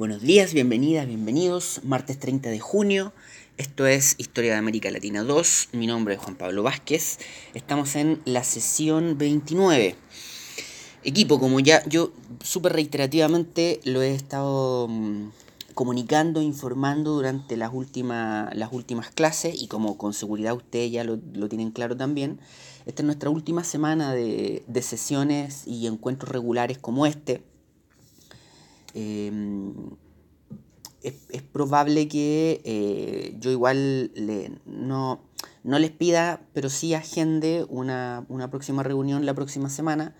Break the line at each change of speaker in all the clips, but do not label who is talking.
Buenos días, bienvenidas, bienvenidos. Martes 30 de junio. Esto es Historia de América Latina 2. Mi nombre es Juan Pablo Vázquez. Estamos en la sesión 29. Equipo, como ya yo súper reiterativamente lo he estado mm, comunicando, informando durante las últimas, las últimas clases y como con seguridad ustedes ya lo, tienen claro también, esta es nuestra última semana de, de sesiones y encuentros regulares como este Em, es, probable que eh, yo igual no, les pida, pero sí agende una, próxima reunión la próxima semana.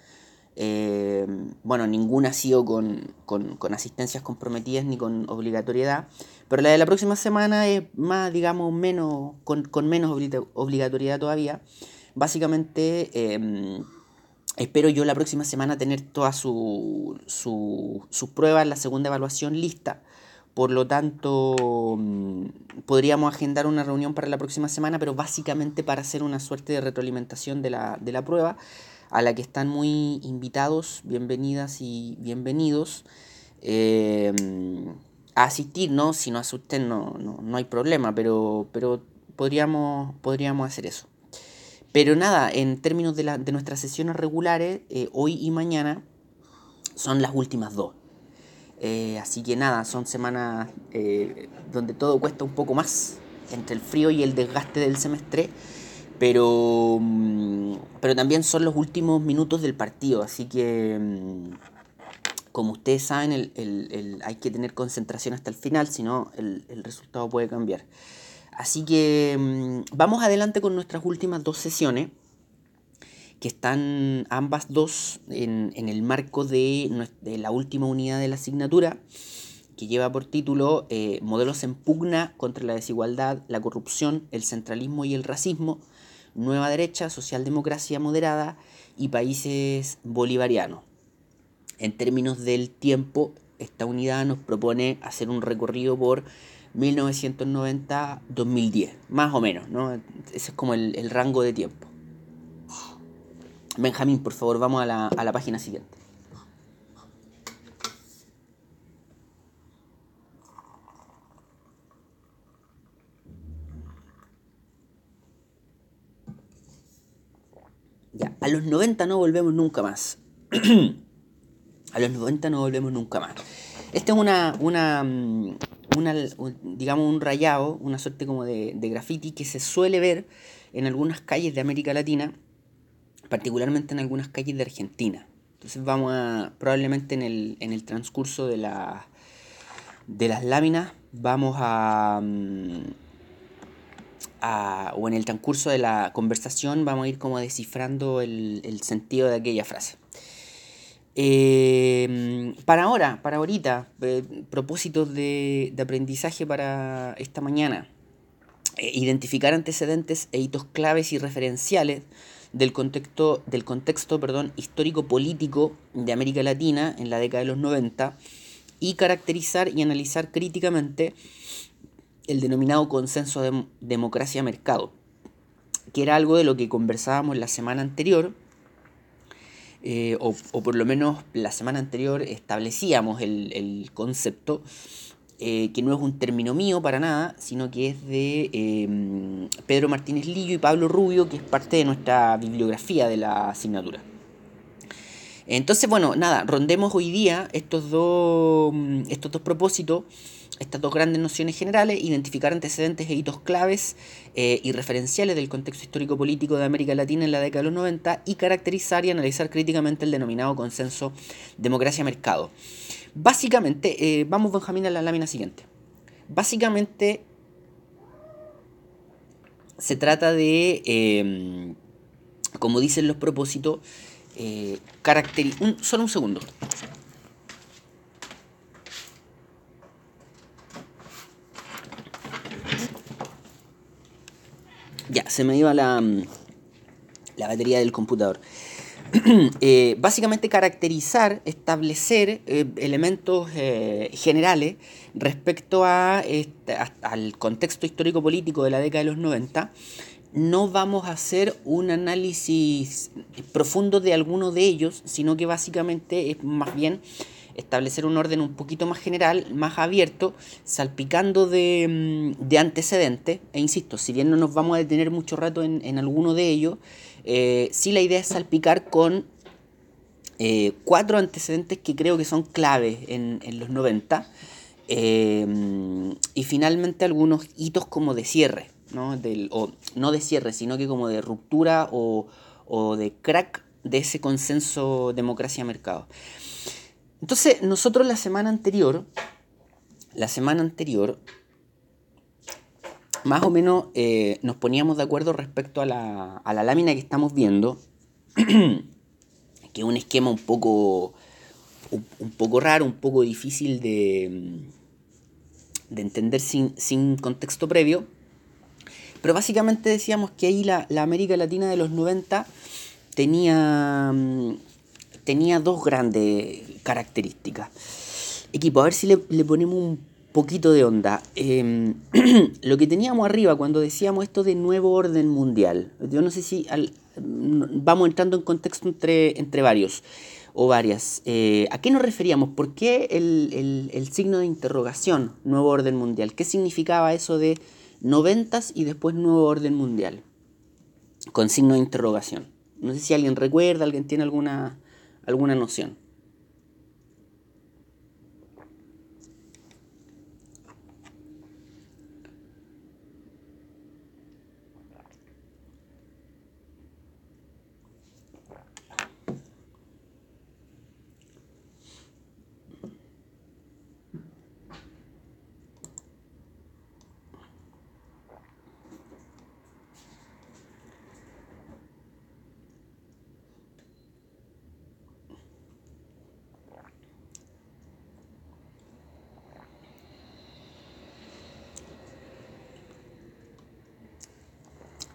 Em, bueno, ninguna ha sido con, asistencias comprometidas ni con obligatoriedad, pero la de la próxima semana es más, digamos, menos, con, menos obligatoriedad todavía. Básicamente em, Espero yo la próxima semana tener todas sus pruebas, la segunda evaluación lista. Por lo tanto, mm, podríamos agendar una reunión para la próxima semana, pero básicamente para hacer una suerte de retroalimentación de la, prueba, a la que están muy invitados, bienvenidas y bienvenidos eh, a asistir, ¿no? Si no asusten no, no, hay problema, pero, pero podríamos, podríamos hacer eso. Pero nada, en términos de, nuestras sesiones regulares, eh, hoy y mañana son las últimas dos. Eh, así que nada, son semanas eh, donde todo cuesta un poco más, entre el frío y el desgaste del semestre, pero, mm, pero también son los últimos minutos del partido, así que mm, como ustedes saben, hay que tener concentración hasta el final, si no el resultado puede cambiar. Así que mm, vamos adelante con nuestras últimas dos sesiones, que están ambas dos en, el marco de, la última unidad de la asignatura, que lleva por título eh, Modelos en pugna contra la desigualdad, la corrupción, el centralismo y el racismo, Nueva Derecha, Socialdemocracia Moderada y Países Bolivarianos. En términos del tiempo, esta unidad nos propone hacer un recorrido por 1990-2010, más o menos, ¿no? Ese es como el, rango de tiempo. Benjamín, por favor, vamos a la, a la página siguiente. Ya, a los 90 no volvemos nunca más. a los 90 no volvemos nunca más. Esta es una, una, mm, una, digamos, un rayado, una suerte como de, graffiti que se suele ver en algunas calles de América Latina, particularmente en algunas calles de Argentina. Entonces vamos a, probablemente en el, en el transcurso de, la, de las láminas, vamos a, mm, a, o en el transcurso de la conversación, vamos a ir como descifrando el, el sentido de aquella frase. Em, para ahora, para ahorita, eh, propósitos de, aprendizaje para esta mañana. Eh, identificar antecedentes e hitos claves y referenciales del contexto, del contexto perdón, histórico-político de América Latina en la década de los 90 y caracterizar y analizar críticamente el denominado consenso de democracia-mercado, que era algo de lo que conversábamos la semana anterior eh, o, por lo menos la semana anterior establecíamos el, concepto, eh, que no es un término mío para nada, sino que es de em, Pedro Martínez Lillo y Pablo Rubio, que es parte de nuestra bibliografía de la asignatura. Entonces, bueno, nada, rondemos hoy día estos dos, estos dos propósitos estas dos grandes nociones generales, identificar antecedentes e hitos claves eh, y referenciales del contexto histórico-político de América Latina en la década de los 90 y caracterizar y analizar críticamente el denominado consenso democracia-mercado. Básicamente, eh, vamos Benjamín a la lámina siguiente. Básicamente se trata de, em, como dicen los propósitos, eh, un, solo un segundo. Ya, se me iba la, mm, la batería del computador. Eh, básicamente caracterizar, establecer eh, elementos eh, generales respecto a, este, al contexto histórico-político de la década de los 90 no vamos a hacer un análisis profundo de alguno de ellos, sino que básicamente es más bien establecer un orden un poquito más general, más abierto, salpicando de, mm, antecedentes. E insisto, si bien no nos vamos a detener mucho rato en, alguno de ellos, eh, sí la idea es salpicar con eh, cuatro antecedentes que creo que son claves en, los 90. Eh, y finalmente algunos hitos como de cierre. ¿no? Del, o no de cierre, sino que como de ruptura o, de crack de ese consenso democracia-mercado. Entonces, nosotros la semana anterior, la semana anterior, más o menos eh, nos poníamos de acuerdo respecto a la, a la lámina que estamos viendo, que es un esquema un poco, un, poco raro, un poco difícil de, de entender sin, sin contexto previo. Pero básicamente decíamos que ahí la, América Latina de los 90 tenía, mm, tenía dos grandes características. Equipo, a ver si le, ponemos un poquito de onda. Em, lo que teníamos arriba cuando decíamos esto de nuevo orden mundial, yo no sé si mm, vamos entrando en contexto entre, entre varios o varias. Eh, ¿A qué nos referíamos? ¿Por qué el, el signo de interrogación, nuevo orden mundial? ¿Qué significaba eso de noventas y después nuevo orden mundial, con signo de interrogación. No sé si alguien recuerda, alguien tiene alguna, alguna noción.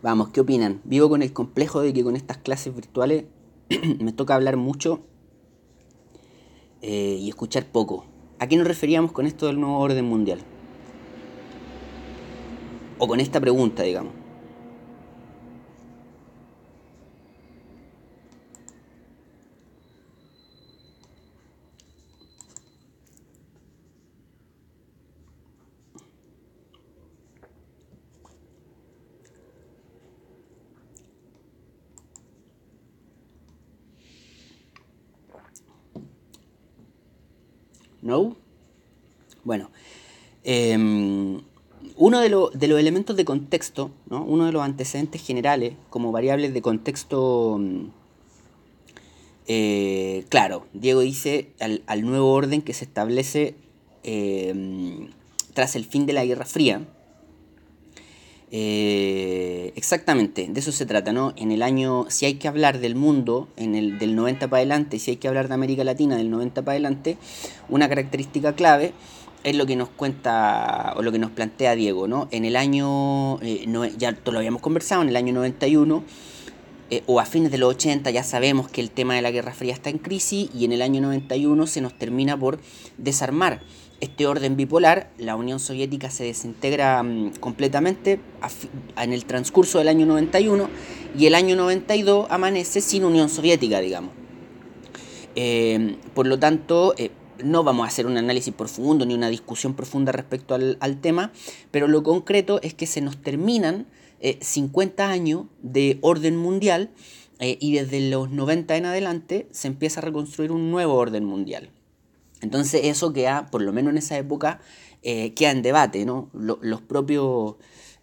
Vamos, ¿qué opinan? Vivo con el complejo de que con estas clases virtuales me toca hablar mucho eh, y escuchar poco. ¿A qué nos referíamos con esto del nuevo orden mundial? O con esta pregunta, digamos. ¿No? Bueno, em, uno de, los elementos de contexto, uno de los antecedentes generales como variables de contexto, mm, eh, claro, Diego dice al, nuevo orden que se establece em, tras el fin de la Guerra Fría, eh, exactamente, de eso se trata, ¿no? En el año, si hay que hablar del mundo, en el, del 90 para adelante, si hay que hablar de América Latina del 90 para adelante, una característica clave es lo que nos cuenta o lo que nos plantea Diego, ¿no? En el año, eh, ya todo lo habíamos conversado, en el año 91 eh, o a fines de los 80 ya sabemos que el tema de la Guerra Fría está en crisis y en el año 91 se nos termina por desarmar este orden bipolar, la Unión Soviética se desintegra mm, completamente en el transcurso del año 91 y el año 92 amanece sin Unión Soviética, digamos. Eh, por lo tanto, eh, no vamos a hacer un análisis profundo ni una discusión profunda respecto al, tema, pero lo concreto es que se nos terminan 50 eh, años de orden mundial y desde los 90 en adelante se empieza a reconstruir un nuevo orden mundial. Entonces eso queda, por lo menos en esa época, eh, queda en debate, ¿no? los propios...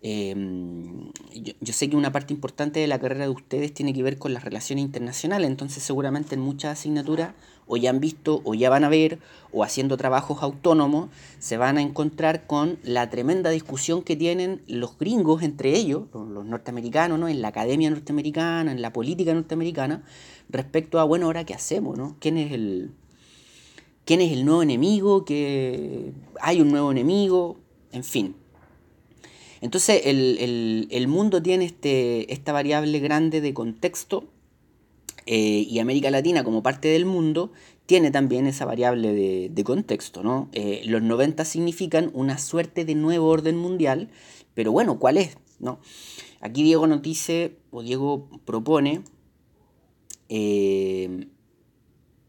Em, yo, sé que una parte importante de la carrera de ustedes tiene que ver con las relaciones internacionales, entonces seguramente en muchas asignaturas o ya han visto o ya van a ver o haciendo trabajos autónomos se van a encontrar con la tremenda discusión que tienen los gringos entre ellos, los norteamericanos, ¿no? en la academia norteamericana, en la política norteamericana, respecto a, bueno, ahora qué hacemos, ¿no? ¿Quién es el, quién es el nuevo enemigo, hay un nuevo enemigo, en fin. Entonces el, mundo tiene este, esta variable grande de contexto eh, y América Latina como parte del mundo tiene también esa variable de, contexto. ¿no? Eh, los 90 significan una suerte de nuevo orden mundial, pero bueno, ¿cuál es? ¿no? Aquí Diego nos dice, o Diego propone, eh,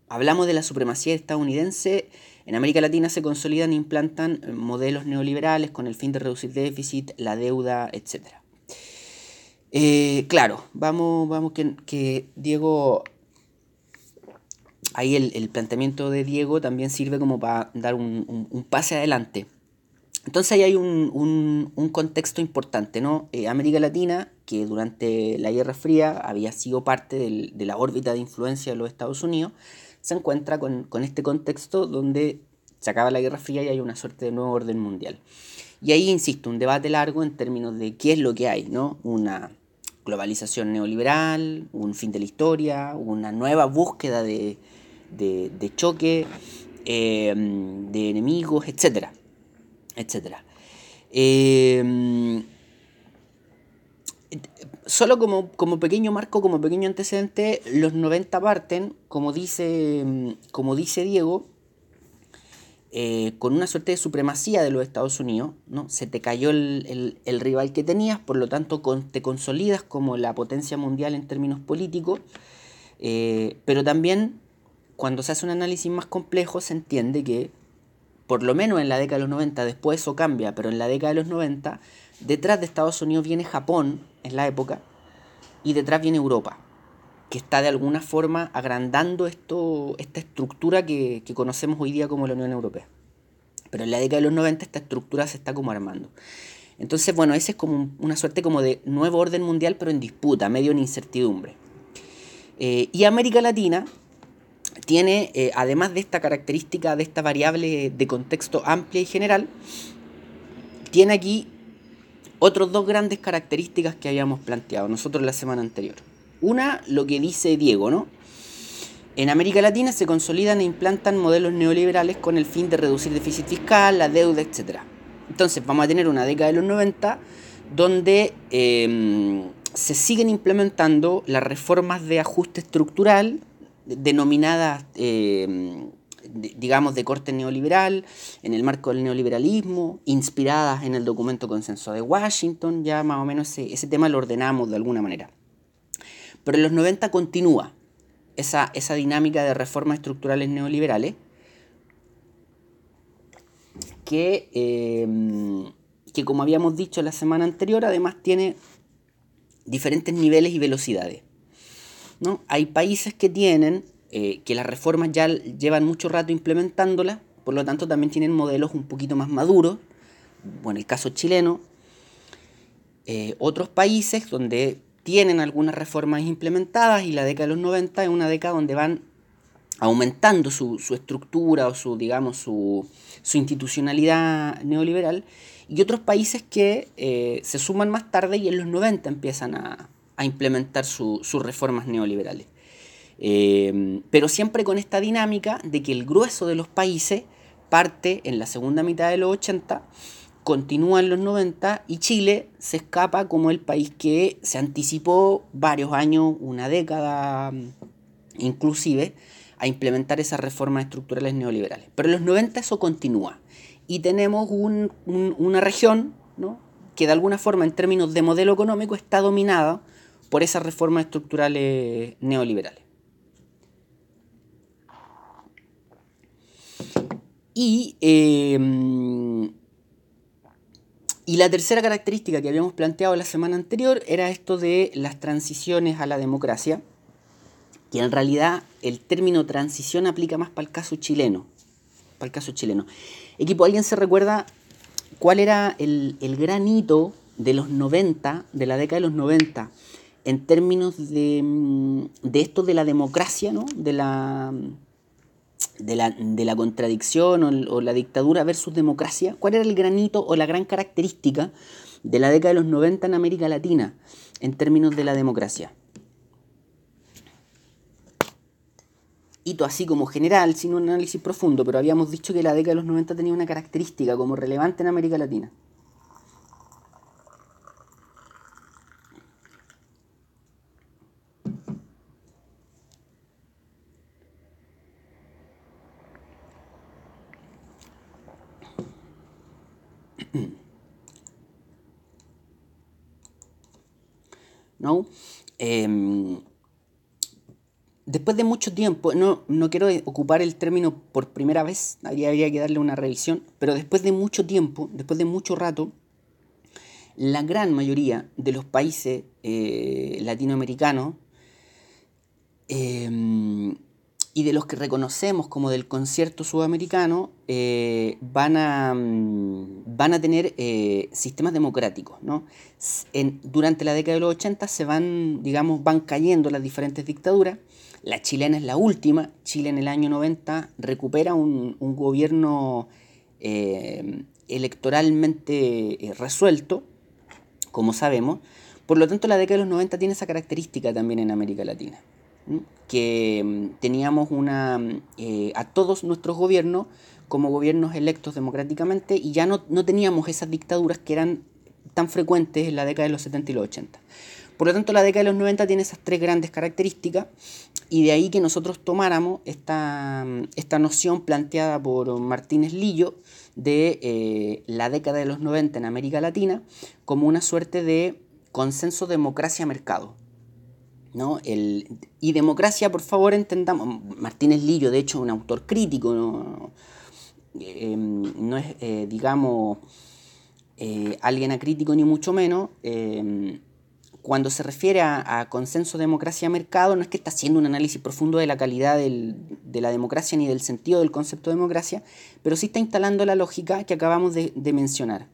hablamos de la supremacía estadounidense, en América Latina se consolidan e implantan modelos neoliberales con el fin de reducir déficit, la deuda, etc. Eh, claro, vamos, vamos que, Diego, ahí el, planteamiento de Diego también sirve como para dar un pase adelante. Entonces ahí hay un, contexto importante, ¿no? Eh, América Latina, que durante la Guerra Fría había sido parte de la órbita de influencia de los Estados Unidos, se encuentra con, este contexto donde se acaba la Guerra Fría y hay una suerte de nuevo orden mundial. Y ahí, insisto, un debate largo en términos de qué es lo que hay, ¿no? Una globalización neoliberal, un fin de la historia, una nueva búsqueda de, choque, eh, de enemigos, etcétera etc. Em, solo como, como, pequeño marco, como pequeño antecedente, los 90 parten, como dice, como dice Diego, eh, con una suerte de supremacía de los Estados Unidos, ¿no? Se te cayó el, rival que tenías, por lo tanto te consolidas como la potencia mundial en términos políticos, eh, pero también cuando se hace un análisis más complejo se entiende que por lo menos en la década de los 90, después eso cambia, pero en la década de los 90, detrás de Estados Unidos viene Japón en la época y detrás viene Europa, que está de alguna forma agrandando esto, esta estructura que, conocemos hoy día como la Unión Europea. Pero en la década de los 90 esta estructura se está como armando. Entonces, bueno, ese es como una suerte como de nuevo orden mundial, pero en disputa, medio en incertidumbre. Eh, y América Latina, tiene, eh, además de esta característica, de esta variable de contexto amplia y general, tiene aquí otras dos grandes características que habíamos planteado nosotros la semana anterior. Una, lo que dice Diego, ¿no? En América Latina se consolidan e implantan modelos neoliberales con el fin de reducir déficit fiscal, la deuda, etc. Entonces vamos a tener una década de los 90 donde em, se siguen implementando las reformas de ajuste estructural denominadas, eh, digamos, de corte neoliberal, en el marco del neoliberalismo, inspiradas en el documento consenso de Washington, ya más o menos ese, tema lo ordenamos de alguna manera. Pero en los 90 continúa esa, esa dinámica de reformas estructurales neoliberales que, eh, que, como habíamos dicho la semana anterior, además tiene diferentes niveles y velocidades. Hay países que tienen, eh, que las reformas ya llevan mucho rato implementándolas, por lo tanto también tienen modelos un poquito más maduros, bueno, el caso chileno, eh, otros países donde tienen algunas reformas implementadas y la década de los 90 es una década donde van aumentando su, estructura o su, digamos, su, institucionalidad neoliberal, y otros países que eh, se suman más tarde y en los 90 empiezan a, a implementar sus reformas neoliberales. Eh, pero siempre con esta dinámica de que el grueso de los países parte en la segunda mitad de los 80, continúa en los 90 y Chile se escapa como el país que se anticipó varios años, una década inclusive, a implementar esas reformas estructurales neoliberales. Pero en los 90 eso continúa y tenemos una región ¿no? que de alguna forma en términos de modelo económico está dominada por esas reformas estructurales neoliberales. Y, em, y la tercera característica que habíamos planteado la semana anterior era esto de las transiciones a la democracia, que en realidad el término transición aplica más para el caso chileno. Para el caso chileno. Equipo, ¿alguien se recuerda cuál era el, el gran hito de los 90, de la década de los 90, en términos mm, de, esto de la democracia, ¿no? de, la, de, la, contradicción o, la dictadura versus democracia, ¿cuál era el granito o la gran característica de la década de los 90 en América Latina en términos de la democracia? Hito así como general, sin un análisis profundo, pero habíamos dicho que la década de los 90 tenía una característica como relevante en América Latina. ¿No? Em, después de mucho tiempo, no, no quiero ocupar el término por primera vez, habría, que darle una revisión, pero después de mucho tiempo, después de mucho rato, la gran mayoría de los países eh, latinoamericanos em, y de los que reconocemos como del concierto sudamericano eh, van, a, mm, van a tener eh, sistemas democráticos. ¿no? durante la década de los 80 se van, digamos, van cayendo las diferentes dictaduras. La chilena es la última. Chile en el año 90 recupera un, un gobierno electoralmente resuelto como sabemos. Por lo tanto, la década de los 90 tiene esa característica también en América Latina, que mm, teníamos una, eh, a todos nuestros gobiernos como gobiernos electos democráticamente y ya no, teníamos esas dictaduras que eran tan frecuentes en la década de los 70 y los 80. Por lo tanto, la década de los 90 tiene esas tres grandes características y de ahí que nosotros tomáramos esta, esta noción planteada por Martínez Lillo de eh, la década de los 90 en América Latina como una suerte de consenso democracia-mercado. ¿No? El, y democracia, por favor, entendamos, Martínez Lillo, de hecho, un autor crítico, no, em, es, eh, digamos, eh, alguien acrítico ni mucho menos, em, cuando se refiere a, consenso democracia-mercado, no es que está haciendo un análisis profundo de la calidad de la democracia ni del sentido del concepto de democracia, pero sí está instalando la lógica que acabamos de, mencionar.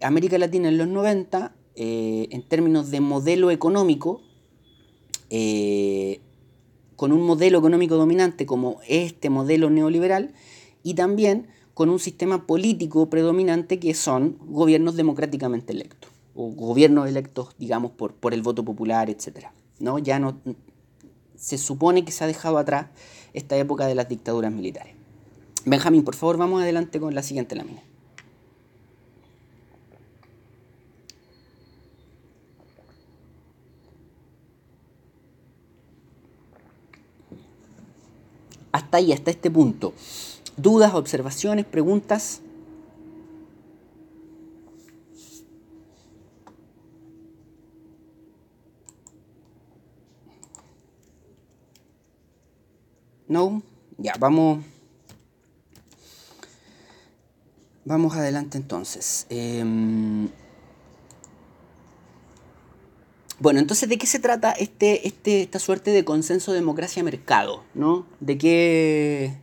América Latina en los 90, eh, en términos de modelo económico, eh, con un modelo económico dominante como este modelo neoliberal, y también con un sistema político predominante que son gobiernos democráticamente electos o gobiernos electos, digamos, por, por el voto popular, etc. ¿no? Ya no, se supone que se ha dejado atrás esta época de las dictaduras militares. Benjamín, por favor, vamos adelante con la siguiente lámina. Hasta ahí, hasta este punto. ¿Dudas, observaciones, preguntas? No, ya, vamos. Vamos adelante entonces. Em, bueno, entonces, ¿de qué se trata este, este, esta suerte de consenso democracia-mercado? ¿no? ¿De qué,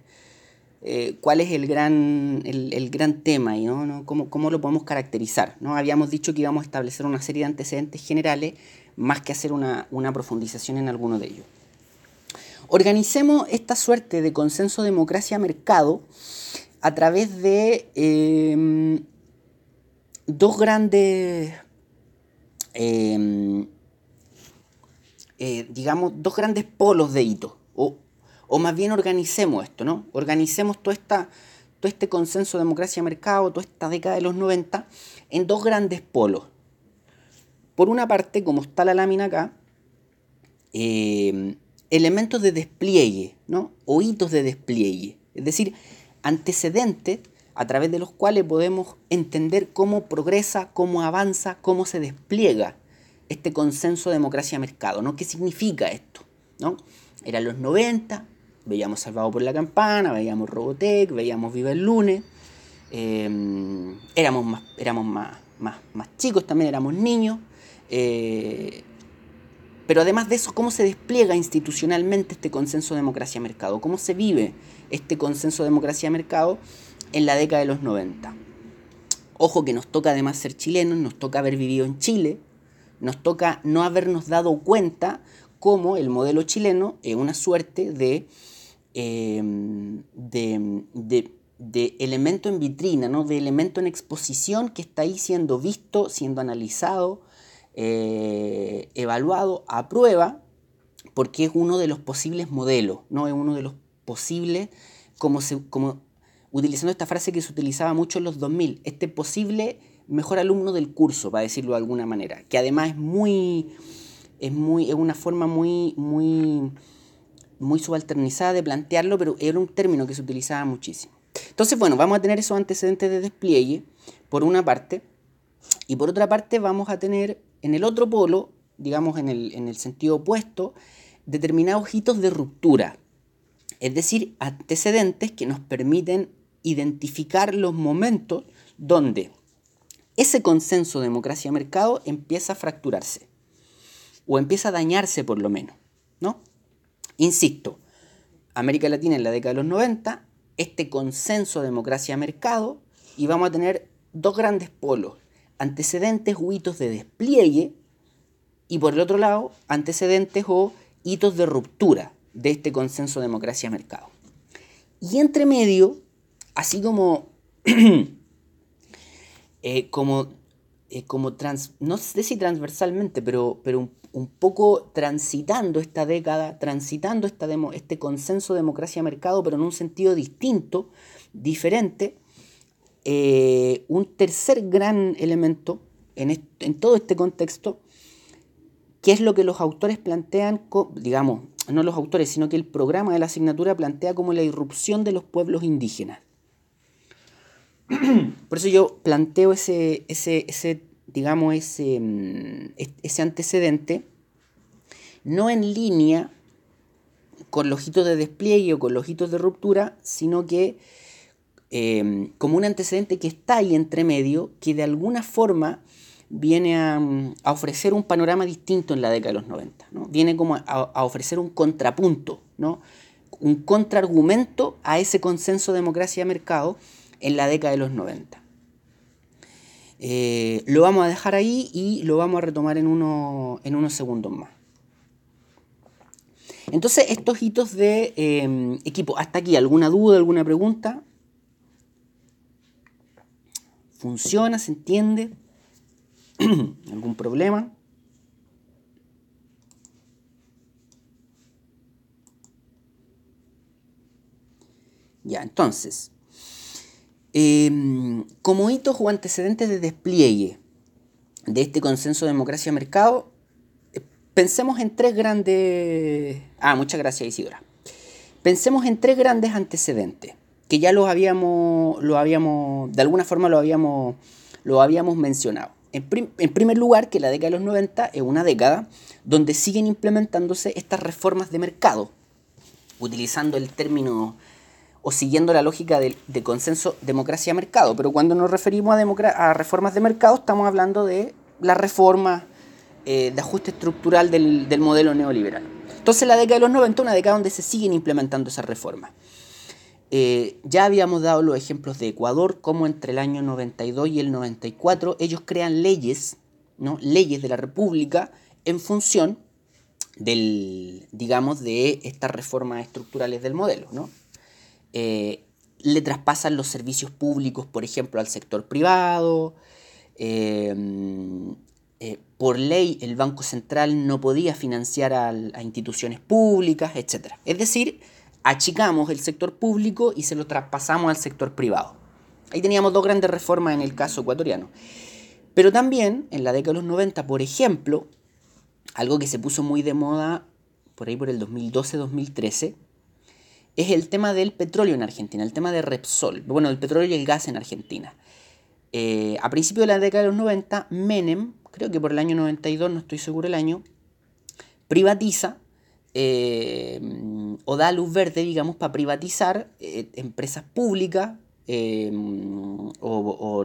eh, ¿Cuál es el gran, el, gran tema y ¿no? ¿Cómo, ¿Cómo, lo podemos caracterizar? ¿no? Habíamos dicho que íbamos a establecer una serie de antecedentes generales más que hacer una, una profundización en alguno de ellos. Organicemos esta suerte de consenso democracia-mercado a través de em, dos grandes, em, eh, digamos, dos grandes polos de hito. O, o, más bien organicemos esto, ¿no? Organicemos esta, todo este consenso democracia-mercado, toda esta década de los 90, en dos grandes polos. Por una parte, como está la lámina acá, eh, elementos de despliegue, ¿no? o hitos de despliegue, es decir, antecedentes a través de los cuales podemos entender cómo progresa, cómo avanza, cómo se despliega este consenso democracia-mercado, ¿no? ¿Qué significa esto? ¿no? Eran los 90, veíamos Salvado por la Campana, veíamos Robotech, veíamos Viva el Lunes, em, éramos, más, éramos más, más, más, chicos también, éramos niños, eh, pero además de eso, ¿cómo se despliega institucionalmente este consenso democracia-mercado? ¿Cómo se vive este consenso democracia-mercado en la década de los 90? Ojo que nos toca además ser chilenos, nos toca haber vivido en Chile, nos toca no habernos dado cuenta cómo el modelo chileno es una suerte de, em, de, de, elemento en vitrina, ¿no? de elemento en exposición que está ahí siendo visto, siendo analizado, eh, evaluado a prueba porque es uno de los posibles modelos, ¿no? Es uno de los posibles, como, se, como utilizando esta frase que se utilizaba mucho en los 2000, este posible mejor alumno del curso, para decirlo de alguna manera, que además es muy, es muy, es una forma muy, muy, muy subalternizada de plantearlo, pero era un término que se utilizaba muchísimo. Entonces, bueno, vamos a tener esos antecedentes de despliegue, por una parte, y por otra parte vamos a tener en el otro polo digamos en el, en el sentido opuesto, determinados hitos de ruptura, es decir, antecedentes que nos permiten identificar los momentos donde ese consenso democracia-mercado empieza a fracturarse o empieza a dañarse por lo menos, ¿no? Insisto, América Latina en la década de los 90, este consenso democracia-mercado y vamos a tener dos grandes polos, antecedentes o hitos de despliegue y por el otro lado, antecedentes o hitos de ruptura de este consenso democracia-mercado. Y entre medio, así como, eh, como, eh, como trans, no sé si transversalmente, pero, pero un, poco transitando esta década, transitando esta este consenso democracia-mercado, pero en un sentido distinto, diferente, eh, un tercer gran elemento en, en todo este contexto, que es lo que los autores plantean, digamos, no los autores, sino que el programa de la asignatura plantea como la irrupción de los pueblos indígenas. Por eso yo planteo ese, ese, ese digamos, ese, mm, ese antecedente, no en línea con los hitos de despliegue o con los hitos de ruptura, sino que em, como un antecedente que está ahí entre medio, que de alguna forma viene a, ofrecer un panorama distinto en la década de los 90. ¿no? Viene como a, ofrecer un contrapunto, ¿no? un contraargumento a ese consenso democracia-mercado en la década de los 90. Eh, lo vamos a dejar ahí y lo vamos a retomar en, uno, en unos segundos más. Entonces, estos hitos de eh, equipo, hasta aquí, ¿alguna duda, alguna pregunta? ¿Funciona? ¿Se entiende? ¿Algún problema? Ya, entonces, em, como hitos o antecedentes de despliegue de este consenso democracia-mercado, eh, pensemos en tres grandes... Ah, muchas gracias Isidora. Pensemos en tres grandes antecedentes, que ya los habíamos, lo habíamos, de alguna forma lo habíamos, habíamos mencionado. En, primer lugar, que la década de los 90 es una década donde siguen implementándose estas reformas de mercado, utilizando el término o siguiendo la lógica de, consenso democracia-mercado. Pero cuando nos referimos a, reformas de mercado, estamos hablando de la reforma eh, de ajuste estructural del, del modelo neoliberal. Entonces la década de los 90 es una década donde se siguen implementando esas reformas. Eh, ya habíamos dado los ejemplos de Ecuador, como entre el año 92 y el 94 ellos crean leyes, ¿no? leyes de la República en función del, digamos, de estas reformas estructurales del modelo. ¿no? Eh, le traspasan los servicios públicos, por ejemplo, al sector privado. Eh, por ley, el Banco Central no podía financiar a, a instituciones públicas, etc. Es decir, achicamos el sector público y se lo traspasamos al sector privado. Ahí teníamos dos grandes reformas en el caso ecuatoriano. Pero también en la década de los 90, por ejemplo, algo que se puso muy de moda por ahí por el 2012-2013, es el tema del petróleo en Argentina, el tema de Repsol, bueno, el petróleo y el gas en Argentina. Eh, a principios de la década de los 90, Menem, creo que por el año 92, no estoy seguro el año, privatiza eh, o da luz verde, digamos, para privatizar eh, empresas públicas eh, o,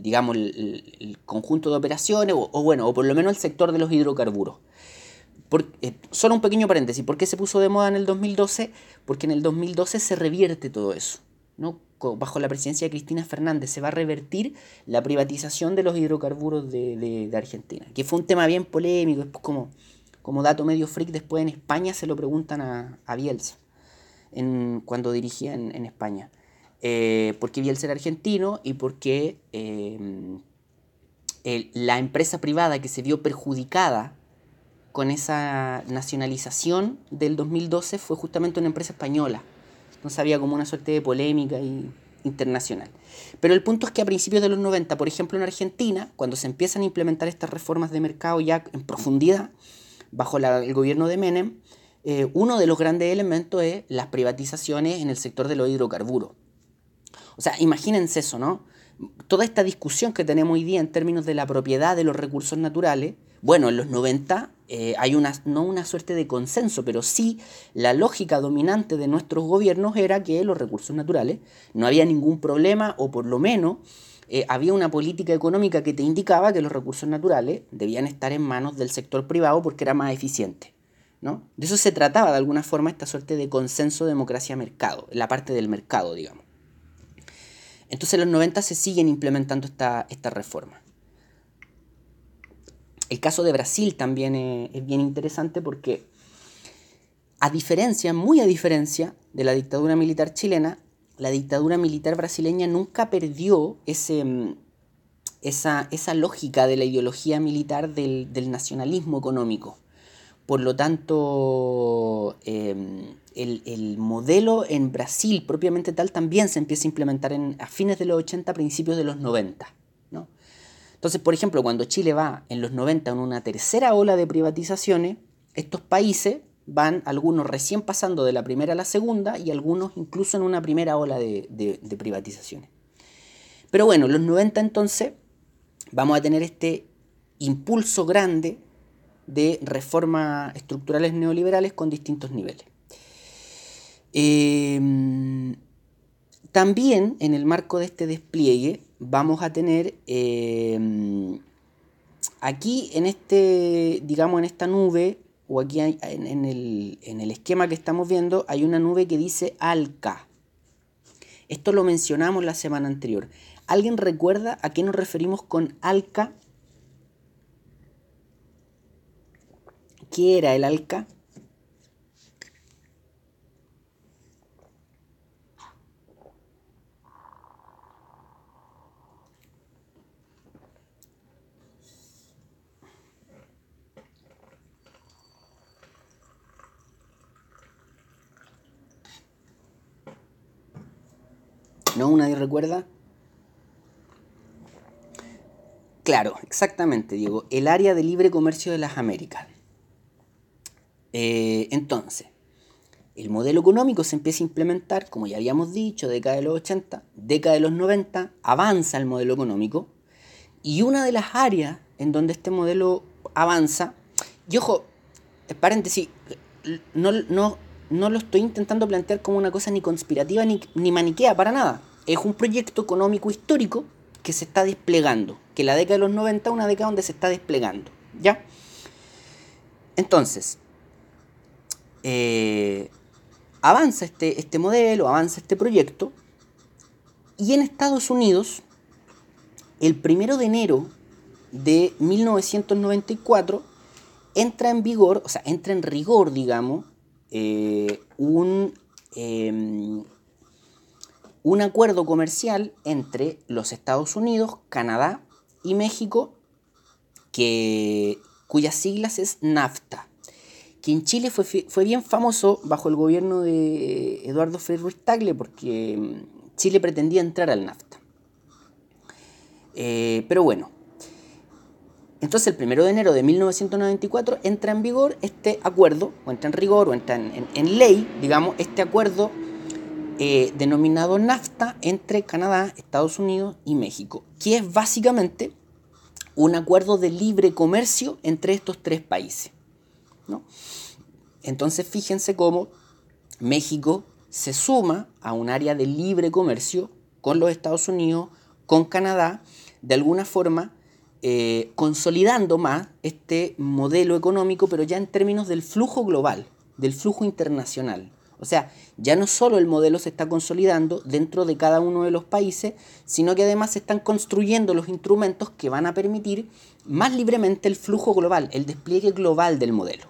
digamos, el, conjunto de operaciones, o, bueno, o por lo menos el sector de los hidrocarburos. Solo un pequeño paréntesis, ¿por qué se puso de moda en el 2012? Porque en el 2012 se revierte todo eso. ¿no? Bajo la presidencia de Cristina Fernández se va a revertir la privatización de los hidrocarburos de, Argentina, que fue un tema bien polémico, es como como dato medio freak, después en España se lo preguntan a, Bielsa, en, cuando dirigía en, España. Eh, porque Bielsa era argentino y porque eh, la empresa privada que se vio perjudicada con esa nacionalización del 2012 fue justamente una empresa española. Entonces había como una suerte de polémica internacional. Pero el punto es que a principios de los 90, por ejemplo en Argentina, cuando se empiezan a implementar estas reformas de mercado ya en profundidad, bajo el gobierno de Menem, eh, uno de los grandes elementos es las privatizaciones en el sector de los hidrocarburos. O sea, imagínense eso, ¿no? Toda esta discusión que tenemos hoy día en términos de la propiedad de los recursos naturales, Bueno, en los 90 eh, hay una, no una suerte de consenso, pero sí la lógica dominante de nuestros gobiernos era que los recursos naturales no había ningún problema o por lo menos eh, había una política económica que te indicaba que los recursos naturales debían estar en manos del sector privado porque era más eficiente. ¿no? De eso se trataba de alguna forma esta suerte de consenso democracia-mercado, la parte del mercado, digamos. Entonces en los 90 se siguen implementando esta, esta reforma. El caso de Brasil también es, bien interesante porque, a diferencia, muy a diferencia de la dictadura militar chilena, la dictadura militar brasileña nunca perdió ese, mm, esa, esa, lógica de la ideología militar del, nacionalismo económico. Por lo tanto, em, el, modelo en Brasil propiamente tal también se empieza a implementar en, a fines de los 80, principios de los 90. Entonces, por ejemplo, cuando Chile va en los 90 en una tercera ola de privatizaciones, estos países van algunos recién pasando de la primera a la segunda y algunos incluso en una primera ola de, privatizaciones. Pero bueno, en los 90 entonces vamos a tener este impulso grande de reformas estructurales neoliberales con distintos niveles. Em, también en el marco de este despliegue vamos a tener em, aquí en este, digamos, en esta nube, o aquí en, el, en el esquema que estamos viendo, hay una nube que dice ALCA. Esto lo mencionamos la semana anterior. ¿Alguien recuerda a qué nos referimos con ALCA? ¿Qué era el ALCA? ¿No? ¿Nadie recuerda? Claro, exactamente, Diego. El área de libre comercio de las Américas. Eh, entonces, el modelo económico se empieza a implementar, como ya habíamos dicho, década de los 80, década de los 90, avanza el modelo económico. Y una de las áreas en donde este modelo avanza, y ojo, paréntesis, no, no, no lo estoy intentando plantear como una cosa ni conspirativa ni, ni maniquea, para nada. Es un proyecto económico histórico que se está desplegando, que la década de los 90 es una década donde se está desplegando, ¿ya? Entonces, eh, avanza este, este modelo, avanza este proyecto, y en Estados Unidos, el primero de enero de 1994, entra en vigor, o sea, entra en rigor, digamos, eh, un, em, un acuerdo comercial entre los Estados Unidos, Canadá y México, que, cuyas siglas es NAFTA, que en Chile fue, fue bien famoso bajo el gobierno de Eduardo Ruiz Tagle, porque mm, Chile pretendía entrar al NAFTA. Eh, pero bueno, entonces el 1 de enero de 1994 entra en vigor este acuerdo, o entra en rigor, o entra en, ley, digamos, este acuerdo eh, denominado NAFTA entre Canadá, Estados Unidos y México, que es básicamente un acuerdo de libre comercio entre estos tres países. Entonces fíjense cómo México se suma a un área de libre comercio con los Estados Unidos, con Canadá, de alguna forma eh, consolidando más este modelo económico, pero ya en términos del flujo global, del flujo internacional. O sea, ya no solo el modelo se está consolidando dentro de cada uno de los países, sino que además se están construyendo los instrumentos que van a permitir más libremente el flujo global, el despliegue global del modelo.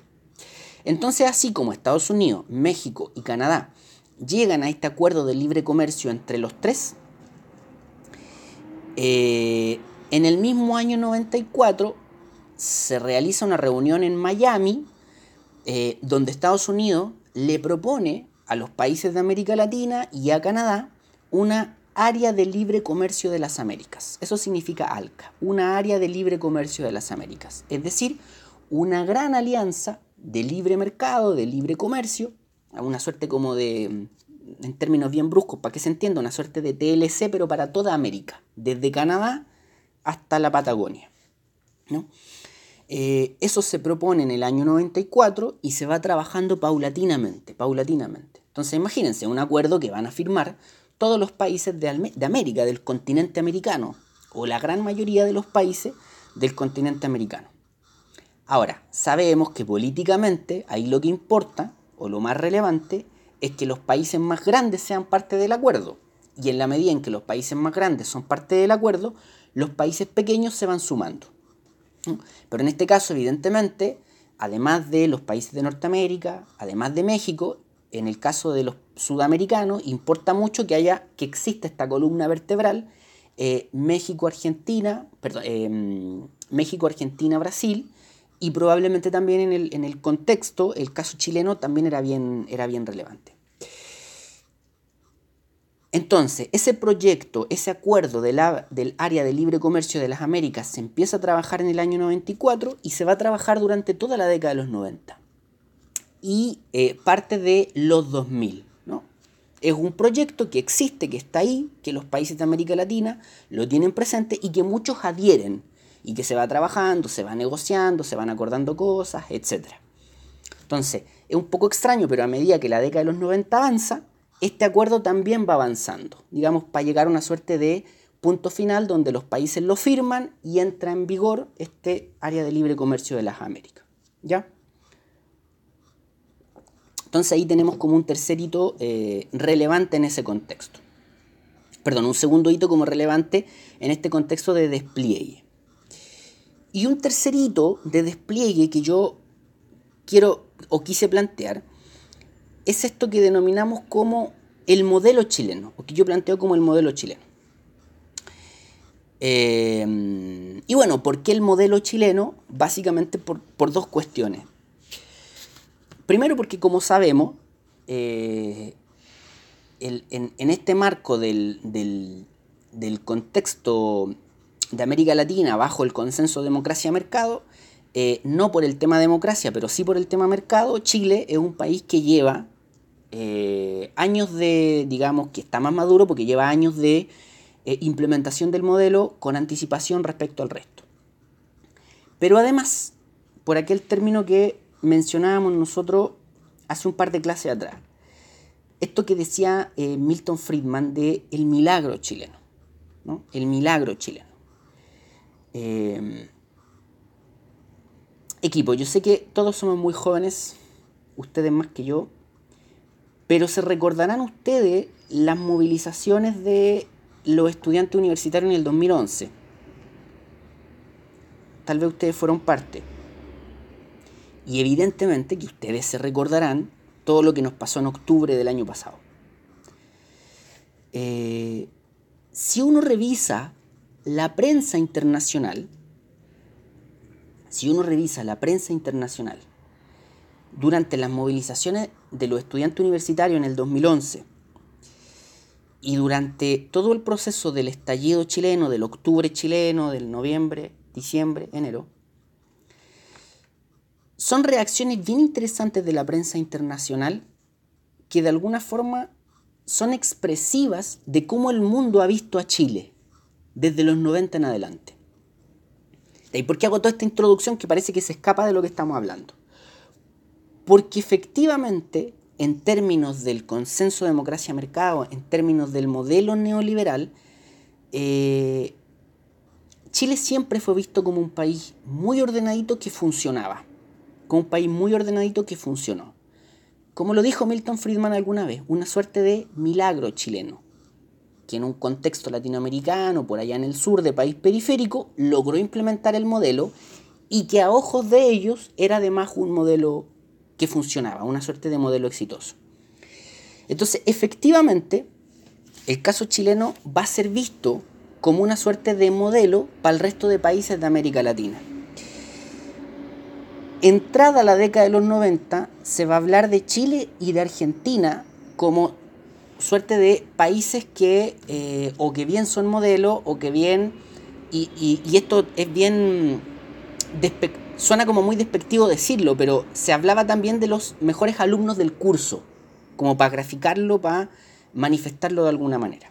Entonces, así como Estados Unidos, México y Canadá llegan a este acuerdo de libre comercio entre los tres, eh, en el mismo año 94 se realiza una reunión en Miami eh, donde Estados Unidos le propone a los países de América Latina y a Canadá una área de libre comercio de las Américas. Eso significa ALCA, una área de libre comercio de las Américas. Es decir, una gran alianza de libre mercado, de libre comercio, una suerte como de, en términos bien bruscos, para que se entienda, una suerte de TLC, pero para toda América, desde Canadá hasta la Patagonia. Eh, eso se propone en el año 94 y se va trabajando paulatinamente, paulatinamente. Entonces imagínense, un acuerdo que van a firmar todos los países de, de América, del continente americano, o la gran mayoría de los países del continente americano. Ahora, sabemos que políticamente ahí lo que importa, o lo más relevante, es que los países más grandes sean parte del acuerdo. Y en la medida en que los países más grandes son parte del acuerdo, los países pequeños se van sumando. Pero en este caso, evidentemente, además de los países de Norteamérica, además de México, en el caso de los sudamericanos, importa mucho que haya, que exista esta columna vertebral eh, México, Argentina, perdón, em, México, Argentina, Brasil, y probablemente también en el, en el, contexto, el caso chileno también era bien, era bien relevante. Entonces, ese proyecto, ese acuerdo del área de libre comercio de las Américas se empieza a trabajar en el año 94 y se va a trabajar durante toda la década de los 90 y eh, parte de los 2000. ¿no? Es un proyecto que existe, que está ahí, que los países de América Latina lo tienen presente y que muchos adhieren y que se va trabajando, se va negociando, se van acordando cosas, etc. Entonces, es un poco extraño, pero a medida que la década de los 90 avanza, este acuerdo también va avanzando, digamos, para llegar a una suerte de punto final donde los países lo firman y entra en vigor este área de libre comercio de las Américas. ¿Ya? Entonces ahí tenemos como un tercer hito eh, relevante en ese contexto. Perdón, un segundo hito como relevante en este contexto de despliegue. Y un tercer hito de despliegue que yo quiero o quise plantear es esto que denominamos como el modelo chileno, o que yo planteo como el modelo chileno. Eh, y bueno, ¿por qué el modelo chileno? Básicamente por, dos cuestiones. Primero porque como sabemos, eh, en, este marco del, contexto de América Latina bajo el consenso democracia-mercado, eh, no por el tema democracia, pero sí por el tema mercado, Chile es un país que lleva eh, años de, digamos, que está más maduro porque lleva años de eh, implementación del modelo con anticipación respecto al resto. Pero además, por aquel término que mencionábamos nosotros hace un par de clases atrás, esto que decía eh, Milton Friedman de el milagro chileno, ¿no? El milagro chileno. equipo, yo sé que todos somos muy jóvenes, ustedes más que yo, pero se recordarán ustedes las movilizaciones de los estudiantes universitarios en el 2011. Tal vez ustedes fueron parte. Y evidentemente que ustedes se recordarán todo lo que nos pasó en octubre del año pasado. Eh, si uno revisa la prensa internacional, si uno revisa la prensa internacional durante las movilizaciones de los estudiantes universitarios en el 2011 y durante todo el proceso del estallido chileno, del octubre chileno, del noviembre, diciembre, enero, son reacciones bien interesantes de la prensa internacional que de alguna forma son expresivas de cómo el mundo ha visto a Chile desde los 90 en adelante. ¿Y por qué hago toda esta introducción que parece que se escapa de lo que estamos hablando? Porque efectivamente, en términos del consenso democracia-mercado, en términos del modelo neoliberal, eh, Chile siempre fue visto como un país muy ordenadito que funcionaba, como un país muy ordenadito que funcionó. Como lo dijo Milton Friedman alguna vez, una suerte de milagro chileno, que en un contexto latinoamericano, por allá en el sur de país periférico, logró implementar el modelo y que a ojos de ellos era además un modelo que funcionaba, una suerte de modelo exitoso. Entonces, efectivamente, el caso chileno va a ser visto como una suerte de modelo para el resto de países de América Latina. Entrada la década de los 90, se va a hablar de Chile y de Argentina como suerte de países que eh, o que bien son modelo o que bien, y, y esto es bien suena como muy despectivo decirlo, pero se hablaba también de los mejores alumnos del curso, como para graficarlo, para manifestarlo de alguna manera.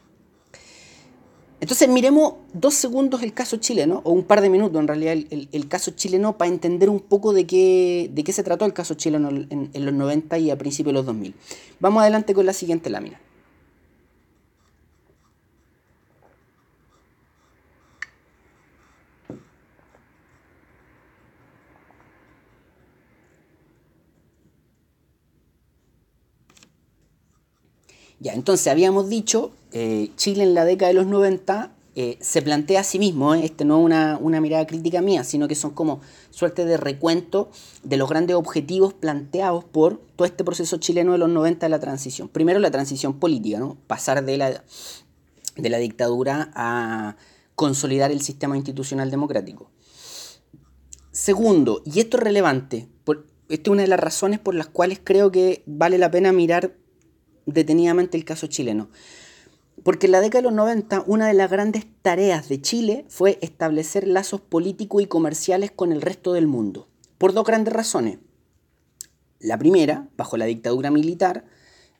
Entonces miremos dos segundos el caso chileno, o un par de minutos en realidad el, caso chileno, para entender un poco de qué, de qué se trató el caso chileno en, en los 90 y a principios de los 2000. Vamos adelante con la siguiente lámina. Ya, entonces habíamos dicho, eh, Chile en la década de los 90 eh, se plantea a sí mismo, eh, este no es una, una, mirada crítica mía, sino que son como suerte de recuento de los grandes objetivos planteados por todo este proceso chileno de los 90 de la transición. Primero la transición política, ¿no? pasar de la, de la dictadura a consolidar el sistema institucional democrático. Segundo, y esto es relevante, por, esta es una de las razones por las cuales creo que vale la pena mirar detenidamente el caso chileno. Porque en la década de los 90 una de las grandes tareas de Chile fue establecer lazos políticos y comerciales con el resto del mundo. Por dos grandes razones. La primera, bajo la dictadura militar,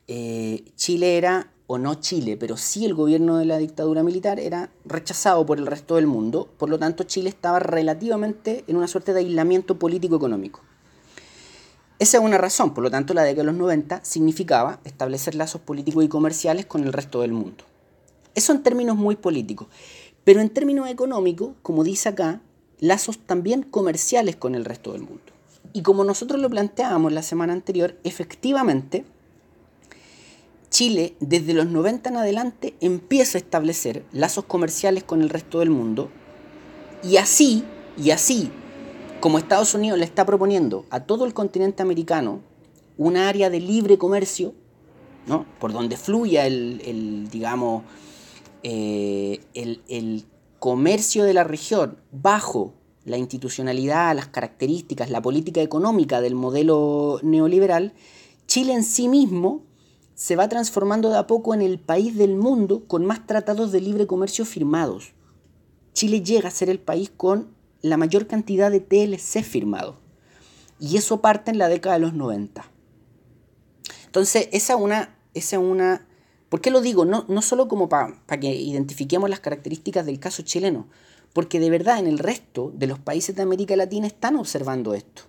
eh, Chile era, o no Chile, pero sí el gobierno de la dictadura militar era rechazado por el resto del mundo. Por lo tanto, Chile estaba relativamente en una suerte de aislamiento político-económico. Esa es una razón, por lo tanto la década de los 90 significaba establecer lazos políticos y comerciales con el resto del mundo. Eso en términos muy políticos. Pero en términos económicos, como dice acá, lazos también comerciales con el resto del mundo. Y como nosotros lo planteábamos la semana anterior, efectivamente, Chile desde los 90 en adelante empieza a establecer lazos comerciales con el resto del mundo y así, y así, como Estados Unidos le está proponiendo a todo el continente americano un área de libre comercio, ¿no? por donde fluya el, digamos, eh, el, comercio de la región bajo la institucionalidad, las características, la política económica del modelo neoliberal, Chile en sí mismo se va transformando de a poco en el país del mundo con más tratados de libre comercio firmados. Chile llega a ser el país con la mayor cantidad de TLC firmados. Y eso parte en la década de los 90. Entonces, esa una, esa una ¿por qué lo digo? No, no solo como para que identifiquemos las características del caso chileno, porque de verdad en el resto de los países de América Latina están observando esto.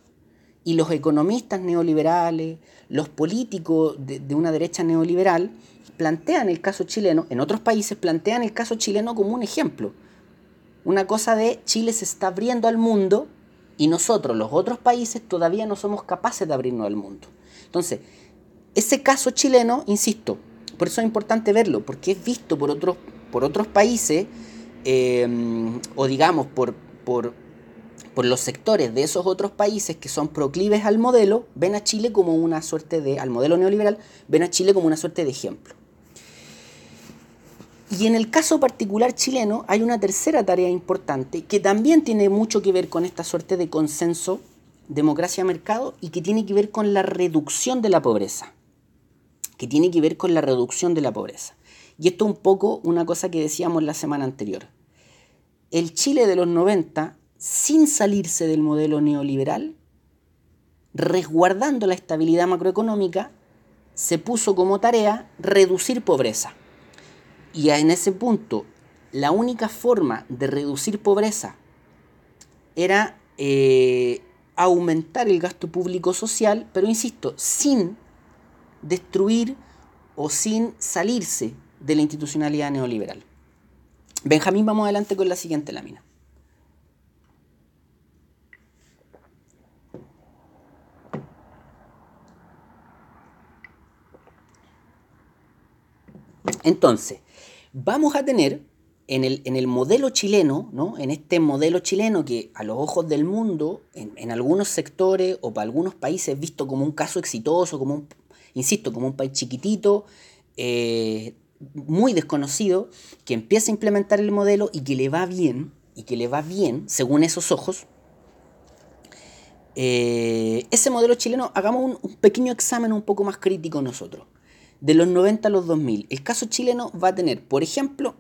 Y los economistas neoliberales, los políticos de, de una derecha neoliberal, plantean el caso chileno, en otros países plantean el caso chileno como un ejemplo una cosa de Chile se está abriendo al mundo y nosotros, los otros países, todavía no somos capaces de abrirnos al mundo. Entonces, ese caso chileno, insisto, por eso es importante verlo, porque es visto por otros, por otros países, eh, o digamos, por, por, por los sectores de esos otros países que son proclives al modelo, ven a Chile como una suerte de, al modelo neoliberal, ven a Chile como una suerte de ejemplo. Y en el caso particular chileno hay una tercera tarea importante que también tiene mucho que ver con esta suerte de consenso democracia-mercado y que tiene que ver con la reducción de la pobreza. Que tiene que ver con la reducción de la pobreza. Y esto es un poco una cosa que decíamos la semana anterior. El Chile de los 90, sin salirse del modelo neoliberal, resguardando la estabilidad macroeconómica, se puso como tarea reducir pobreza. Y en ese punto, la única forma de reducir pobreza era eh, aumentar el gasto público social, pero insisto, sin destruir o sin salirse de la institucionalidad neoliberal. Benjamín, vamos adelante con la siguiente lámina. Entonces, vamos a tener en el, en el modelo chileno, ¿no? en este modelo chileno que a los ojos del mundo, en, algunos sectores o para algunos países visto como un caso exitoso, como un, insisto, como un país chiquitito, eh, muy desconocido, que empieza a implementar el modelo y que le va bien, y que le va bien, según esos ojos, eh, ese modelo chileno, hagamos un, un pequeño examen un poco más crítico nosotros de los 90 a los 2000. El caso chileno va a tener, por ejemplo,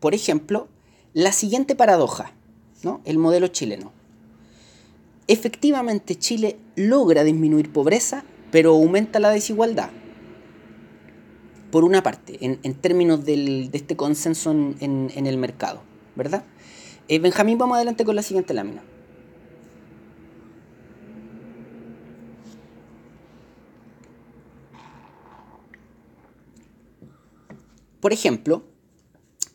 por ejemplo, la siguiente paradoja, ¿no? El modelo chileno. Efectivamente, Chile logra disminuir pobreza, pero aumenta la desigualdad. por una parte, en, términos de este consenso en, el mercado, ¿verdad? Eh, Benjamín, vamos adelante con la siguiente lámina. Por ejemplo,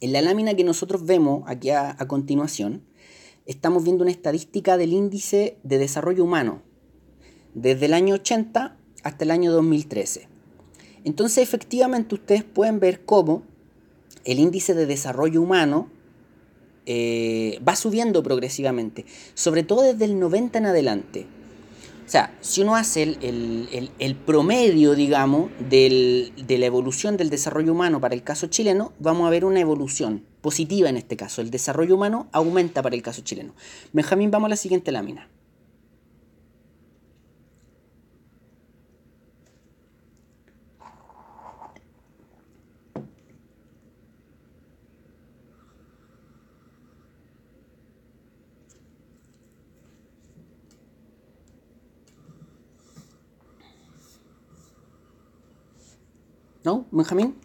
en la lámina que nosotros vemos aquí a, continuación, estamos viendo una estadística del índice de desarrollo humano desde el año 80 hasta el año 2013. Entonces, efectivamente, ustedes pueden ver cómo el índice de desarrollo humano eh, va subiendo progresivamente, sobre todo desde el 90 en adelante. Sea, si uno hace el, promedio, digamos, de la evolución del desarrollo humano para el caso chileno, vamos a ver una evolución positiva en este caso. El desarrollo humano aumenta para el caso chileno. Benjamín, vamos a la siguiente lámina. ¿No, Benjamín?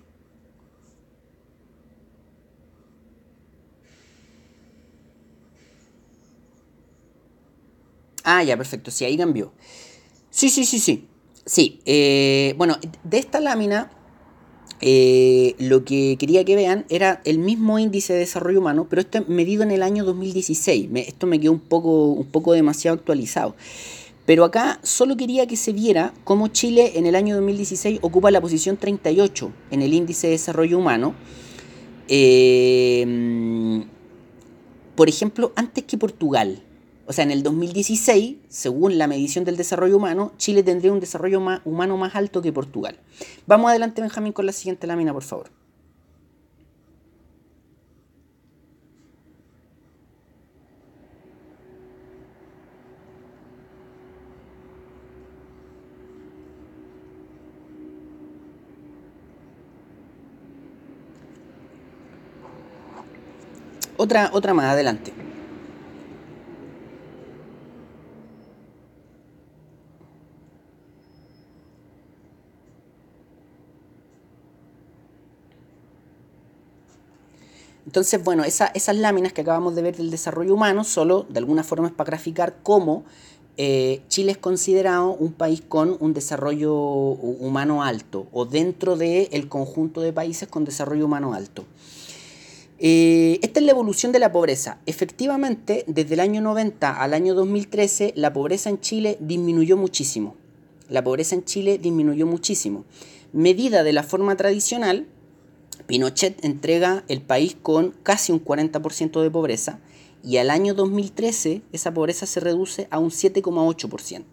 Ah, ya, perfecto. Sí, ahí cambió. Sí, sí, sí, sí. Sí, eh, bueno, de esta lámina eh, lo que quería que vean era el mismo índice de desarrollo humano, pero esto medido en el año 2016. esto me quedó un poco, un poco demasiado actualizado. Pero acá solo quería que se viera cómo Chile en el año 2016 ocupa la posición 38 en el índice de desarrollo humano. Eh, por ejemplo, antes que Portugal. O sea, en el 2016, según la medición del desarrollo humano, Chile tendría un desarrollo humano más alto que Portugal. Vamos adelante, Benjamín, con la siguiente lámina, por favor. Otra, otra más, adelante. Entonces, bueno, esas láminas que acabamos de ver del desarrollo humano, solo de alguna forma es para graficar cómo eh, Chile es considerado un país con un desarrollo humano alto o dentro del conjunto de países con desarrollo humano alto. Eh, esta es la evolución de la pobreza. Efectivamente, desde el año 90 al año 2013, la pobreza en Chile disminuyó muchísimo. La pobreza en Chile disminuyó muchísimo. Medida de la forma tradicional, Pinochet entrega el país con casi un 40% de pobreza y al año 2013 esa pobreza se reduce a un 7,8%.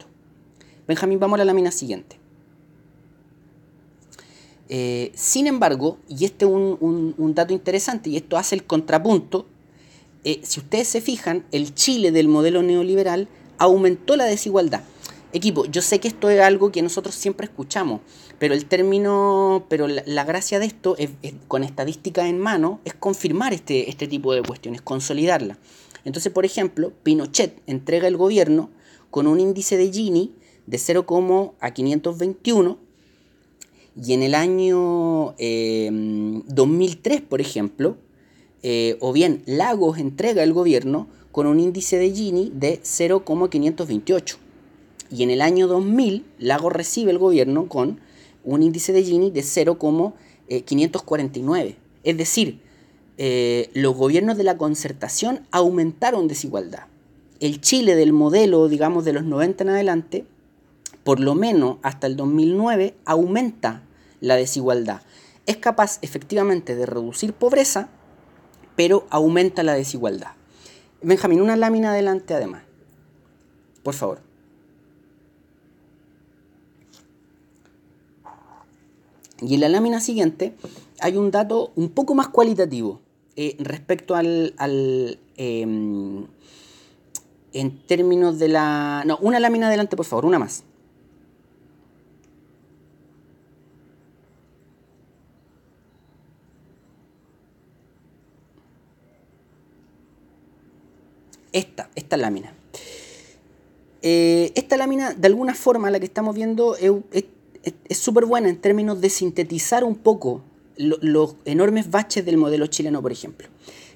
Benjamín, vamos a la lámina siguiente. Eh, sin embargo, y este es un, dato interesante, y esto hace el contrapunto, eh, si ustedes se fijan, el Chile del modelo neoliberal aumentó la desigualdad. Equipo, yo sé que esto es algo que nosotros siempre escuchamos, pero el término, pero la, gracia de esto, es, con estadística en mano, es confirmar este, este tipo de cuestiones, consolidarla. Entonces, por ejemplo, Pinochet entrega el gobierno con un índice de Gini de 0, a 521 y en el año 2003, em, por ejemplo, eh, o bien Lagos entrega el gobierno con un índice de Gini de 0,528. Y en el año 2000, Lagos recibe el gobierno con un índice de Gini de 0,549. Es decir, eh, los gobiernos de la concertación aumentaron desigualdad. El Chile del modelo, digamos, de los 90 en adelante, por lo menos hasta el 2009, aumenta la desigualdad. Es capaz efectivamente de reducir pobreza, pero aumenta la desigualdad. Benjamín, una lámina adelante además. Por favor. Y en la lámina siguiente hay un dato un poco más cualitativo eh, respecto al... Em, en términos de la... No, una lámina adelante, por favor, una más. Esta, esta lámina. Eh, esta lámina, de alguna forma, la que estamos viendo, es, súper buena en términos de sintetizar un poco los enormes baches del modelo chileno, por ejemplo.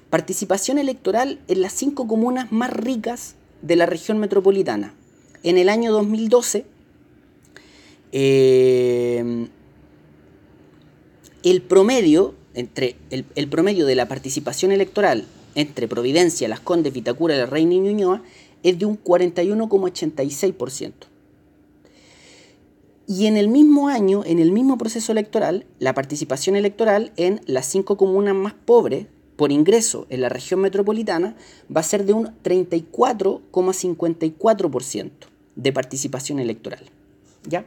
Participación electoral en las cinco comunas más ricas de la región metropolitana. En el año 2012, eh, el promedio entre el, promedio de la participación electoral entre Providencia, Las Condes, Vitacura, La Reina y Ñuñoa es de un 41,86%. Y en el mismo año, en el mismo proceso electoral, la participación electoral en las cinco comunas más pobres por ingreso en la región metropolitana va a ser de un 34,54% de participación electoral. ¿Ya?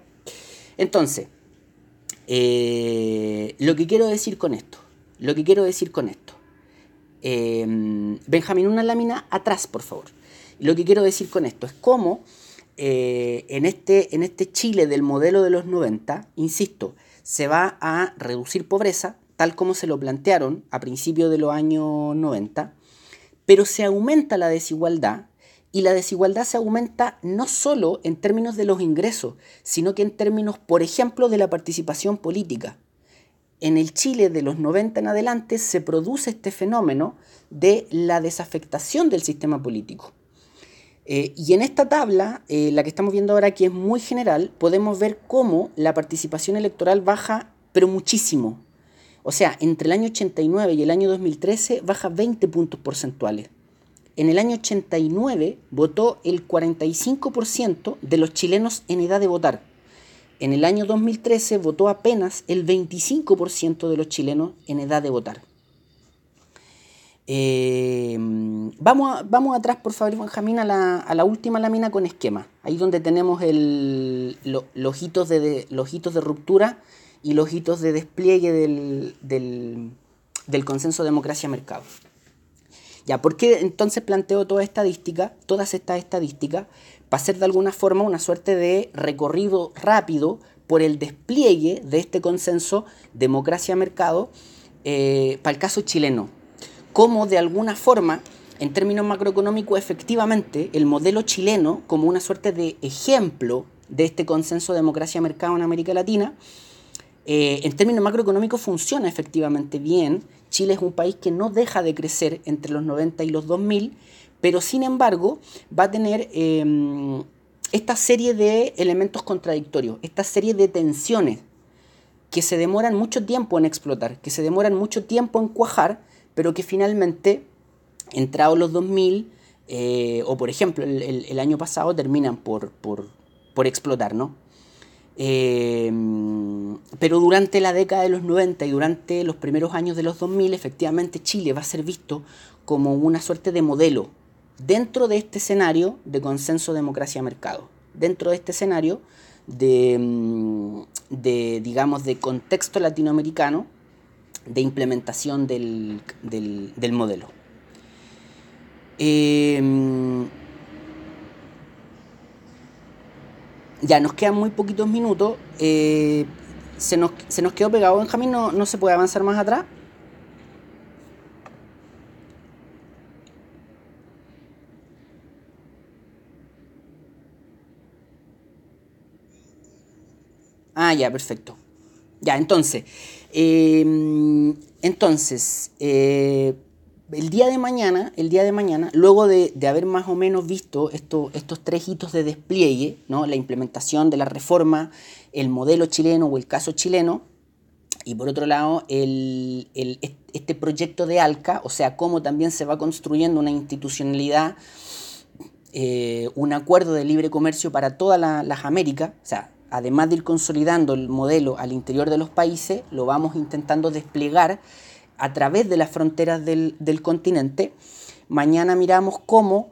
Entonces, eh, lo que quiero decir con esto, lo que quiero decir con esto, eh, Benjamín, una lámina atrás, por favor. Lo que quiero decir con esto es cómo eh, en, este, en este Chile del modelo de los 90, insisto, se va a reducir pobreza, tal como se lo plantearon a principios de los años 90, pero se aumenta la desigualdad y la desigualdad se aumenta no solo en términos de los ingresos, sino que en términos, por ejemplo, de la participación política. En el Chile de los 90 en adelante se produce este fenómeno de la desafectación del sistema político. Eh, y en esta tabla, eh, la que estamos viendo ahora, que es muy general, podemos ver cómo la participación electoral baja, pero muchísimo. O sea, entre el año 89 y el año 2013 baja 20 puntos porcentuales. En el año 89 votó el 45% de los chilenos en edad de votar. En el año 2013 votó apenas el 25% de los chilenos en edad de votar. Eh, vamos, vamos atrás, por favor, Benjamín, a la, a la última lámina con esquema. Ahí donde tenemos el, los, hitos de, los hitos de ruptura y los hitos de despliegue del, del, del consenso democracia-mercado. Ya, ¿por qué entonces planteo toda estadística, todas estas estadísticas, para hacer de alguna forma una suerte de recorrido rápido por el despliegue de este consenso democracia-mercado eh, para el caso chileno? cómo de alguna forma, en términos macroeconómicos, efectivamente, el modelo chileno, como una suerte de ejemplo de este consenso democracia-mercado en América Latina, eh, en términos macroeconómicos funciona efectivamente bien. Chile es un país que no deja de crecer entre los 90 y los 2000, pero sin embargo va a tener em, esta serie de elementos contradictorios, esta serie de tensiones que se demoran mucho tiempo en explotar, que se demoran mucho tiempo en cuajar, pero que finalmente, entrados los 2000, eh, o por ejemplo el, año pasado, terminan por, por, explotar, ¿no? Eh, pero durante la década de los 90 y durante los primeros años de los 2000, efectivamente Chile va a ser visto como una suerte de modelo dentro de este escenario de consenso democracia-mercado, dentro de este escenario de, mm, de, digamos, de contexto latinoamericano de implementación del, modelo. Em, ya nos quedan muy poquitos minutos. Eh, se, nos, quedó pegado Benjamín, no, no se puede avanzar más atrás. Ah, ya, perfecto. Ya, entonces, em, entonces, eh, el día de mañana, el día de mañana, luego de, haber más o menos visto estos tres hitos de despliegue, ¿no? la implementación de la reforma, el modelo chileno o el caso chileno, y por otro lado, el, este proyecto de ALCA, o sea, cómo también se va construyendo una institucionalidad, eh, un acuerdo de libre comercio para todas las Américas, o sea, además de ir consolidando el modelo al interior de los países, lo vamos intentando desplegar a través de las fronteras del, continente. Mañana miramos cómo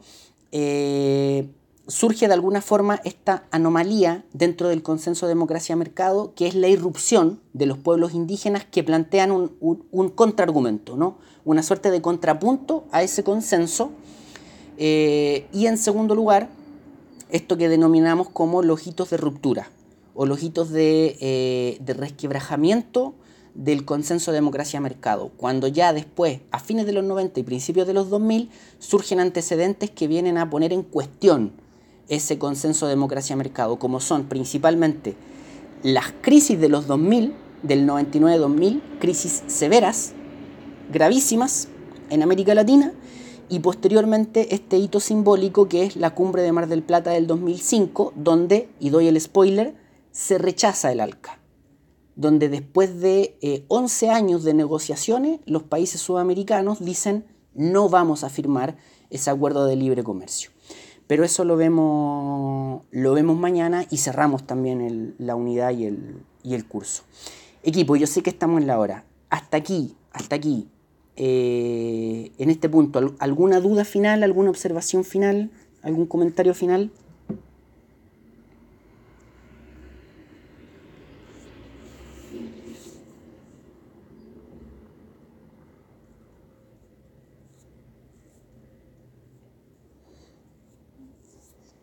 eh, surge de alguna forma esta anomalía dentro del consenso democracia-mercado, que es la irrupción de los pueblos indígenas que plantean un, contraargumento, ¿no? una suerte de contrapunto a ese consenso. Eh, y en segundo lugar, esto que denominamos como los hitos de ruptura o los hitos de, eh, de resquebrajamiento del consenso democracia-mercado, cuando ya después, a fines de los 90 y principios de los 2000, surgen antecedentes que vienen a poner en cuestión ese consenso democracia-mercado, como son principalmente las crisis de los 2000, del 99-2000, crisis severas, gravísimas en América Latina, y posteriormente este hito simbólico que es la cumbre de Mar del Plata del 2005, donde, y doy el spoiler, se rechaza el ALCA, donde después de 11 eh, años de negociaciones, los países sudamericanos dicen no vamos a firmar ese acuerdo de libre comercio. Pero eso lo vemos, lo vemos mañana y cerramos también la unidad y el, y el curso. Equipo, yo sé que estamos en la hora. Hasta aquí, hasta aquí. Eh, en este punto, ¿alguna duda final, alguna observación final, algún comentario final?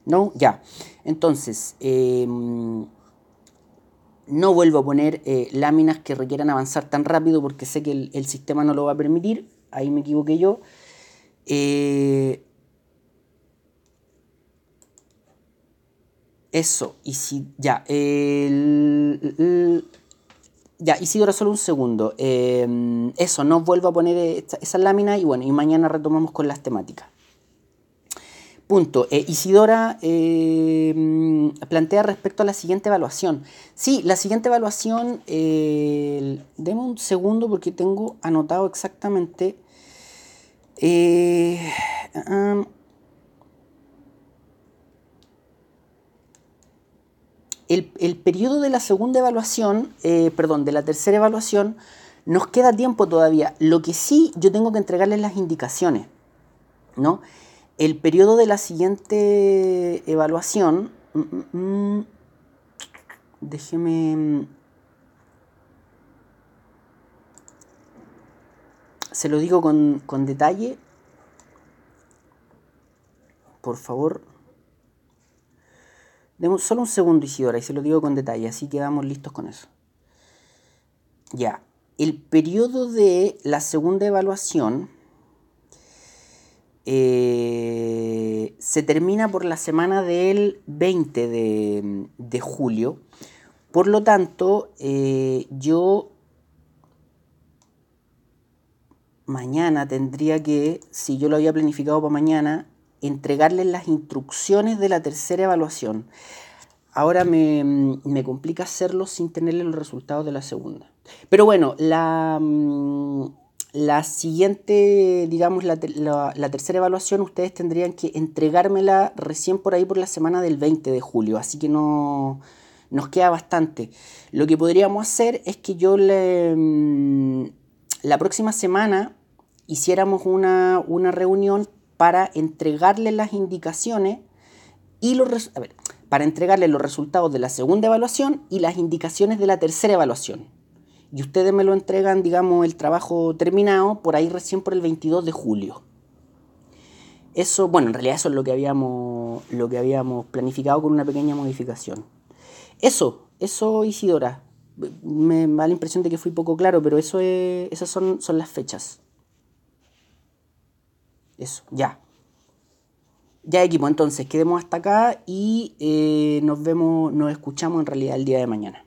¿No? Ya. Entonces, em, no vuelvo a poner eh, láminas que requieran avanzar tan rápido porque sé que el, sistema no lo va a permitir. Ahí me equivoqué yo. Eh, eso, y si ya, el, ya, Isidora, solo un segundo. Em, eso, no vuelvo a poner esa lámina y bueno, y mañana retomamos con las temáticas. Punto. Eh, Isidora eh, plantea respecto a la siguiente evaluación. Sí, la siguiente evaluación, eh, deme un segundo porque tengo anotado exactamente. Eh, el, el, periodo de la segunda evaluación, perdón, de la tercera evaluación, nos queda tiempo todavía. Lo que sí, yo tengo que entregarles las indicaciones, ¿no? El periodo de la siguiente evaluación, mm, mm, mm, déjeme... Se lo digo con, con detalle. Por favor. Demos solo un segundo, Isidora, y se lo digo con detalle, así quedamos listos con eso. Ya. El periodo de la segunda evaluación eh, se termina por la semana del 20 de, julio. Por lo tanto, eh, yo mañana tendría que, si yo lo había planificado para mañana, entregarles las instrucciones de la tercera evaluación. Ahora me, me complica hacerlo sin tenerle los resultados de la segunda. Pero bueno, la, mm, la siguiente, digamos, la, tercera evaluación, ustedes tendrían que entregármela recién por ahí por la semana del 20 de julio, así que no nos queda bastante. Lo que podríamos hacer es que yo le, mm, la próxima semana hiciéramos una, reunión para entregarle las indicaciones y los para entregarle los resultados de la segunda evaluación y las indicaciones de la tercera evaluación y ustedes me lo entregan, digamos, el trabajo terminado por ahí recién por el 22 de julio. Eso, bueno, en realidad eso es lo que habíamos, lo que habíamos planificado con una pequeña modificación. Eso, eso Isidora. Me da la impresión de que fui poco claro, pero eso es, esas son, son las fechas. Eso, ya. Ya equipo, entonces quedemos hasta acá y eh, nos vemos, nos escuchamos en realidad el día de mañana.